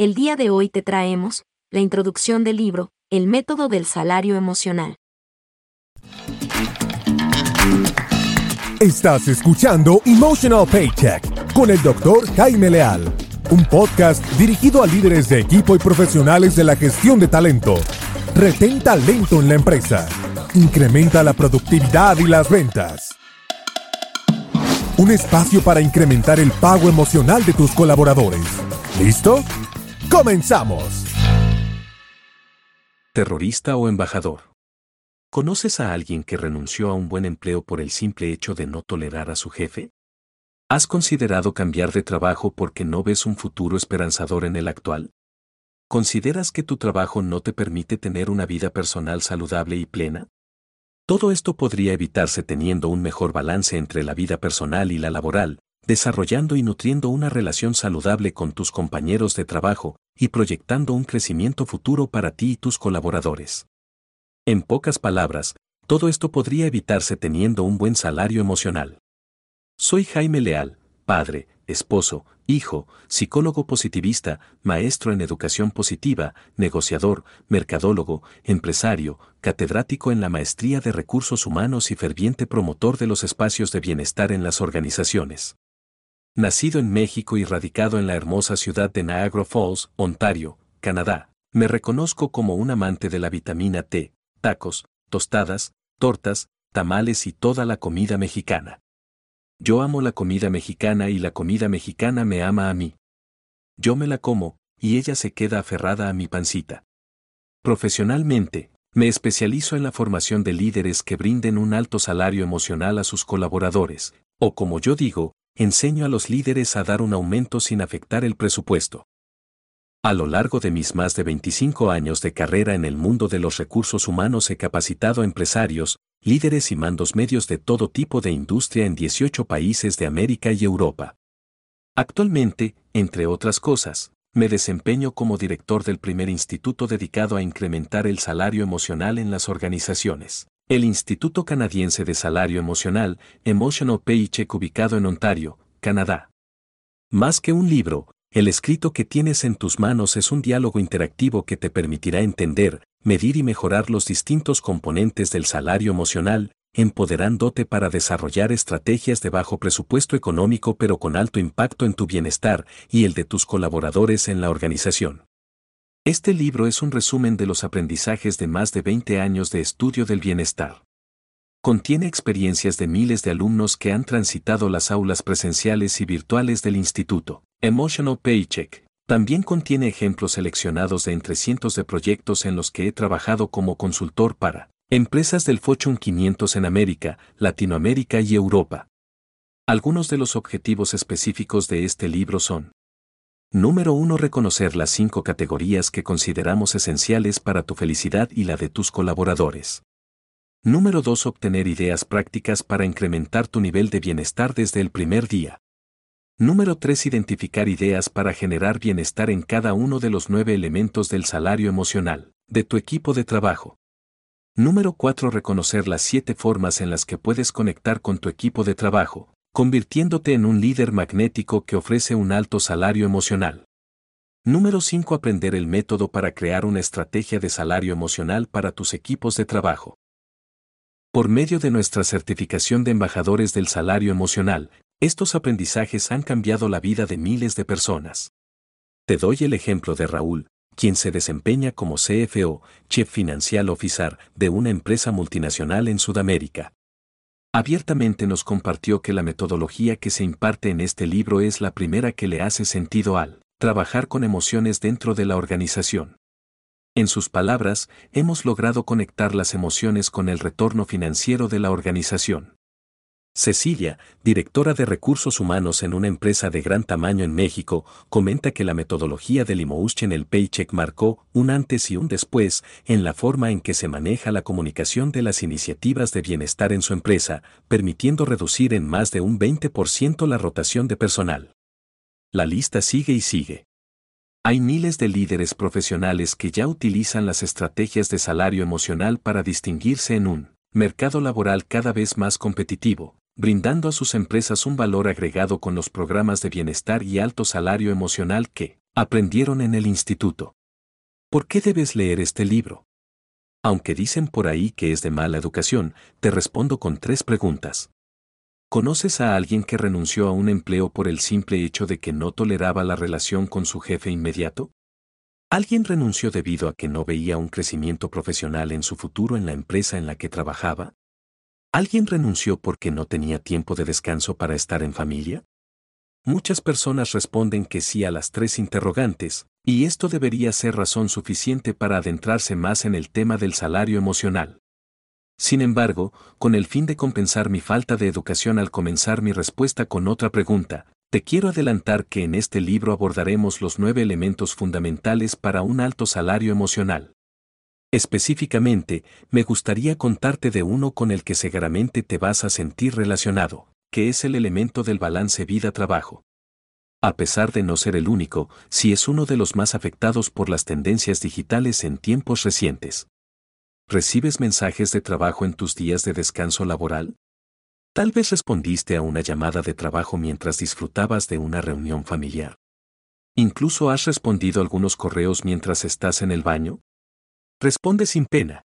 El día de hoy te traemos la introducción del libro El método del salario emocional. Estás escuchando Emotional Paycheck con el doctor Jaime Leal, un podcast dirigido a líderes de equipo y profesionales de la gestión de talento. Retén talento en la empresa. Incrementa la productividad y las ventas. Un espacio para incrementar el pago emocional de tus colaboradores. ¿Listo? ¡Comenzamos! Terrorista o embajador. ¿Conoces a alguien que renunció a un buen empleo por el simple hecho de no tolerar a su jefe? ¿Has considerado cambiar de trabajo porque no ves un futuro esperanzador en el actual? ¿Consideras que tu trabajo no te permite tener una vida personal saludable y plena? Todo esto podría evitarse teniendo un mejor balance entre la vida personal y la laboral, desarrollando y nutriendo una relación saludable con tus compañeros de trabajo y proyectando un crecimiento futuro para ti y tus colaboradores. En pocas palabras, todo esto podría evitarse teniendo un buen salario emocional. Soy Jaime Leal, padre, esposo, hijo, psicólogo positivista, maestro en educación positiva, negociador, mercadólogo, empresario, catedrático en la maestría de recursos humanos y ferviente promotor de los espacios de bienestar en las organizaciones. Nacido en México y radicado en la hermosa ciudad de Niagara Falls, Ontario, Canadá, me reconozco como un amante de la vitamina T, tacos, tostadas, tortas, tamales y toda la comida mexicana. Yo amo la comida mexicana y la comida mexicana me ama a mí. Yo me la como, y ella se queda aferrada a mi pancita. Profesionalmente, me especializo en la formación de líderes que brinden un alto salario emocional a sus colaboradores, o como yo digo, enseño a los líderes a dar un aumento sin afectar el presupuesto. A lo largo de mis más de 25 años de carrera en el mundo de los recursos humanos he capacitado a empresarios, líderes y mandos medios de todo tipo de industria en 18 países de América y Europa. Actualmente, entre otras cosas, me desempeño como director del primer instituto dedicado a incrementar el salario emocional en las organizaciones, el Instituto Canadiense de Salario Emocional, Emotional Paycheck ubicado en Ontario, Canadá. Más que un libro, el escrito que tienes en tus manos es un diálogo interactivo que te permitirá entender, medir y mejorar los distintos componentes del salario emocional, empoderándote para desarrollar estrategias de bajo presupuesto económico pero con alto impacto en tu bienestar y el de tus colaboradores en la organización. Este libro es un resumen de los aprendizajes de más de 20 años de estudio del bienestar. Contiene experiencias de miles de alumnos que han transitado las aulas presenciales y virtuales del instituto. Emotional Paycheck. También contiene ejemplos seleccionados de entre cientos de proyectos en los que he trabajado como consultor para empresas del Fortune 500 en América, Latinoamérica y Europa. Algunos de los objetivos específicos de este libro son Número 1. Reconocer las cinco categorías que consideramos esenciales para tu felicidad y la de tus colaboradores. Número 2. Obtener ideas prácticas para incrementar tu nivel de bienestar desde el primer día. Número 3. Identificar ideas para generar bienestar en cada uno de los nueve elementos del salario emocional, de tu equipo de trabajo. Número 4. Reconocer las siete formas en las que puedes conectar con tu equipo de trabajo, convirtiéndote en un líder magnético que ofrece un alto salario emocional. Número 5. Aprender el método para crear una estrategia de salario emocional para tus equipos de trabajo. Por medio de nuestra certificación de embajadores del salario emocional, estos aprendizajes han cambiado la vida de miles de personas. Te doy el ejemplo de Raúl, quien se desempeña como CFO, Chief Financial Officer, de una empresa multinacional en Sudamérica. Abiertamente nos compartió que la metodología que se imparte en este libro es la primera que le hace sentido al trabajar con emociones dentro de la organización. En sus palabras, hemos logrado conectar las emociones con el retorno financiero de la organización. Cecilia, directora de recursos humanos en una empresa de gran tamaño en México, comenta que la metodología del en el Paycheck marcó un antes y un después en la forma en que se maneja la comunicación de las iniciativas de bienestar en su empresa, permitiendo reducir en más de un 20% la rotación de personal. La lista sigue y sigue. Hay miles de líderes profesionales que ya utilizan las estrategias de salario emocional para distinguirse en un mercado laboral cada vez más competitivo, brindando a sus empresas un valor agregado con los programas de bienestar y alto salario emocional que aprendieron en el instituto. ¿Por qué debes leer este libro? Aunque dicen por ahí que es de mala educación, te respondo con tres preguntas. ¿Conoces a alguien que renunció a un empleo por el simple hecho de que no toleraba la relación con su jefe inmediato? ¿Alguien renunció debido a que no veía un crecimiento profesional en su futuro en la empresa en la que trabajaba? ¿Alguien renunció porque no tenía tiempo de descanso para estar en familia? Muchas personas responden que sí a las tres interrogantes, y esto debería ser razón suficiente para adentrarse más en el tema del salario emocional. Sin embargo, con el fin de compensar mi falta de educación al comenzar mi respuesta con otra pregunta, te quiero adelantar que en este libro abordaremos los nueve elementos fundamentales para un alto salario emocional. Específicamente, me gustaría contarte de uno con el que seguramente te vas a sentir relacionado, que es el elemento del balance vida-trabajo. A pesar de no ser el único, sí es uno de los más afectados por las tendencias digitales en tiempos recientes. ¿Recibes mensajes de trabajo en tus días de descanso laboral? Tal vez respondiste a una llamada de trabajo mientras disfrutabas de una reunión familiar. ¿Incluso has respondido algunos correos mientras estás en el baño? Responde sin pena.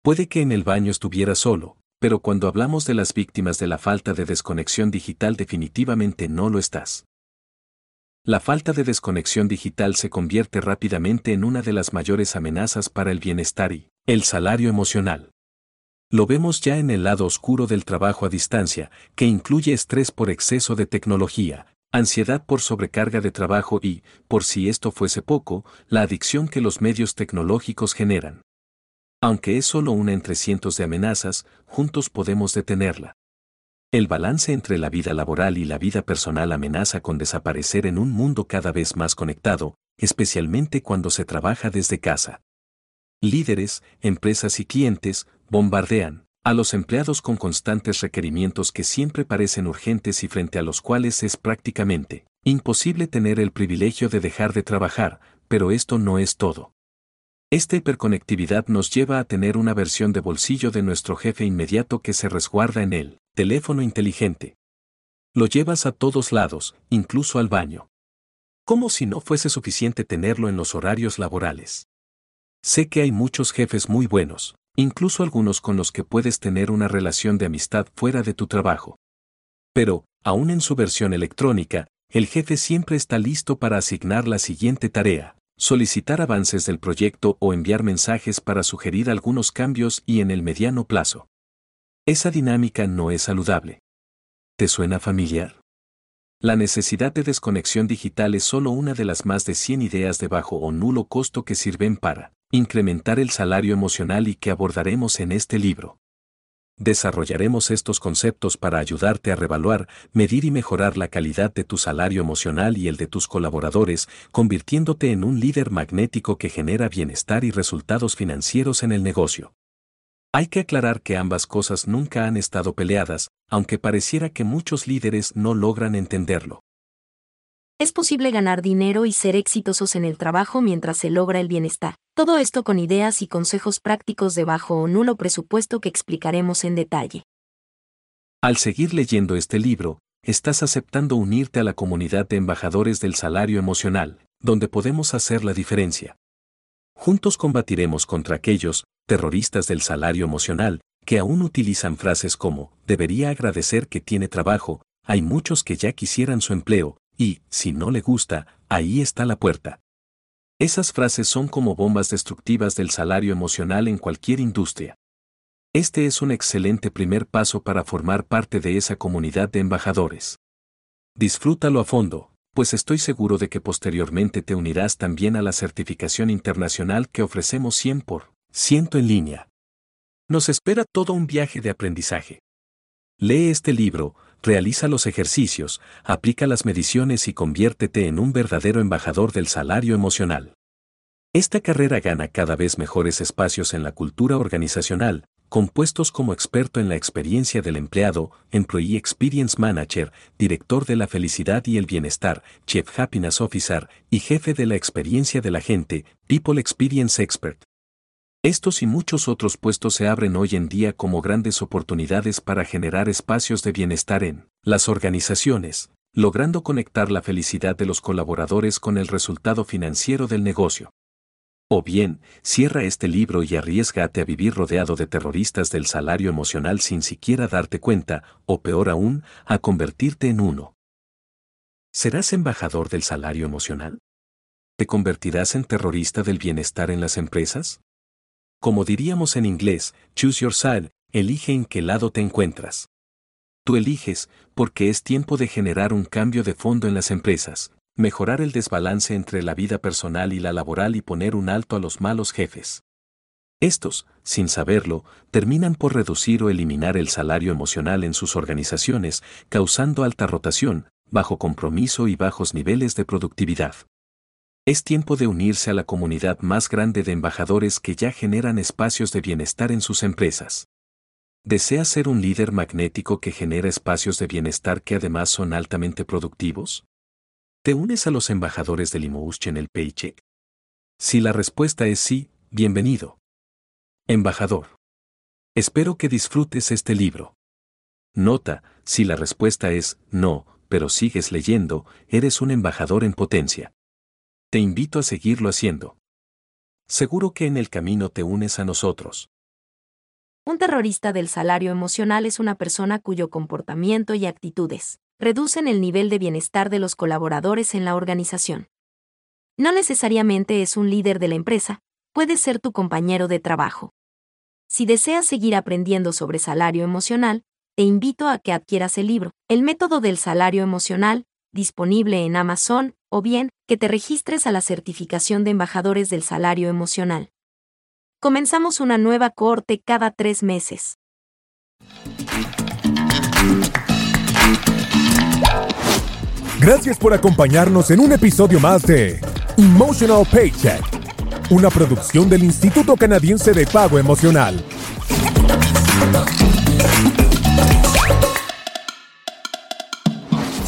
Puede que en el baño estuvieras solo, pero cuando hablamos de las víctimas de la falta de desconexión digital definitivamente no lo estás. La falta de desconexión digital se convierte rápidamente en una de las mayores amenazas para el bienestar y, el salario emocional. Lo vemos ya en el lado oscuro del trabajo a distancia, que incluye estrés por exceso de tecnología, ansiedad por sobrecarga de trabajo y, por si esto fuese poco, la adicción que los medios tecnológicos generan. Aunque es solo una entre cientos de amenazas, juntos podemos detenerla. El balance entre la vida laboral y la vida personal amenaza con desaparecer en un mundo cada vez más conectado, especialmente cuando se trabaja desde casa líderes, empresas y clientes, bombardean a los empleados con constantes requerimientos que siempre parecen urgentes y frente a los cuales es prácticamente imposible tener el privilegio de dejar de trabajar, pero esto no es todo. Esta hiperconectividad nos lleva a tener una versión de bolsillo de nuestro jefe inmediato que se resguarda en el teléfono inteligente. Lo llevas a todos lados, incluso al baño. Como si no fuese suficiente tenerlo en los horarios laborales. Sé que hay muchos jefes muy buenos, incluso algunos con los que puedes tener una relación de amistad fuera de tu trabajo. Pero, aún en su versión electrónica, el jefe siempre está listo para asignar la siguiente tarea, solicitar avances del proyecto o enviar mensajes para sugerir algunos cambios y en el mediano plazo. Esa dinámica no es saludable. ¿Te suena familiar? La necesidad de desconexión digital es solo una de las más de 100 ideas de bajo o nulo costo que sirven para incrementar el salario emocional y que abordaremos en este libro. Desarrollaremos estos conceptos para ayudarte a revaluar, medir y mejorar la calidad de tu salario emocional y el de tus colaboradores, convirtiéndote en un líder magnético que genera bienestar y resultados financieros en el negocio. Hay que aclarar que ambas cosas nunca han estado peleadas, aunque pareciera que muchos líderes no logran entenderlo. Es posible ganar dinero y ser exitosos en el trabajo mientras se logra el bienestar. Todo esto con ideas y consejos prácticos de bajo o nulo presupuesto que explicaremos en detalle. Al seguir leyendo este libro, estás aceptando unirte a la comunidad de embajadores del salario emocional, donde podemos hacer la diferencia. Juntos combatiremos contra aquellos, terroristas del salario emocional, que aún utilizan frases como, debería agradecer que tiene trabajo, hay muchos que ya quisieran su empleo, y, si no le gusta, ahí está la puerta. Esas frases son como bombas destructivas del salario emocional en cualquier industria. Este es un excelente primer paso para formar parte de esa comunidad de embajadores. Disfrútalo a fondo, pues estoy seguro de que posteriormente te unirás también a la certificación internacional que ofrecemos 100 por ciento en línea. Nos espera todo un viaje de aprendizaje. Lee este libro, realiza los ejercicios, aplica las mediciones y conviértete en un verdadero embajador del salario emocional. Esta carrera gana cada vez mejores espacios en la cultura organizacional, compuestos como experto en la experiencia del empleado, Employee Experience Manager, director de la felicidad y el bienestar, Chief Happiness Officer y jefe de la experiencia de la gente, People Experience Expert. Estos y muchos otros puestos se abren hoy en día como grandes oportunidades para generar espacios de bienestar en las organizaciones, logrando conectar la felicidad de los colaboradores con el resultado financiero del negocio. O bien, cierra este libro y arriesgate a vivir rodeado de terroristas del salario emocional sin siquiera darte cuenta, o peor aún, a convertirte en uno. ¿Serás embajador del salario emocional? ¿Te convertirás en terrorista del bienestar en las empresas? Como diríamos en inglés, choose your side, elige en qué lado te encuentras. Tú eliges, porque es tiempo de generar un cambio de fondo en las empresas, mejorar el desbalance entre la vida personal y la laboral y poner un alto a los malos jefes. Estos, sin saberlo, terminan por reducir o eliminar el salario emocional en sus organizaciones, causando alta rotación, bajo compromiso y bajos niveles de productividad. Es tiempo de unirse a la comunidad más grande de embajadores que ya generan espacios de bienestar en sus empresas. ¿Deseas ser un líder magnético que genera espacios de bienestar que además son altamente productivos? ¿Te unes a los embajadores del en el Paycheck? Si la respuesta es sí, bienvenido. Embajador. Espero que disfrutes este libro. Nota, si la respuesta es no, pero sigues leyendo, eres un embajador en potencia. Te invito a seguirlo haciendo. Seguro que en el camino te unes a nosotros. Un terrorista del salario emocional es una persona cuyo comportamiento y actitudes reducen el nivel de bienestar de los colaboradores en la organización. No necesariamente es un líder de la empresa, puede ser tu compañero de trabajo. Si deseas seguir aprendiendo sobre salario emocional, te invito a que adquieras el libro, El método del salario emocional, disponible en Amazon, o bien, que te registres a la certificación de embajadores del salario emocional. Comenzamos una nueva cohorte cada tres meses. Gracias por acompañarnos en un episodio más de Emotional Paycheck, una producción del Instituto Canadiense de Pago Emocional.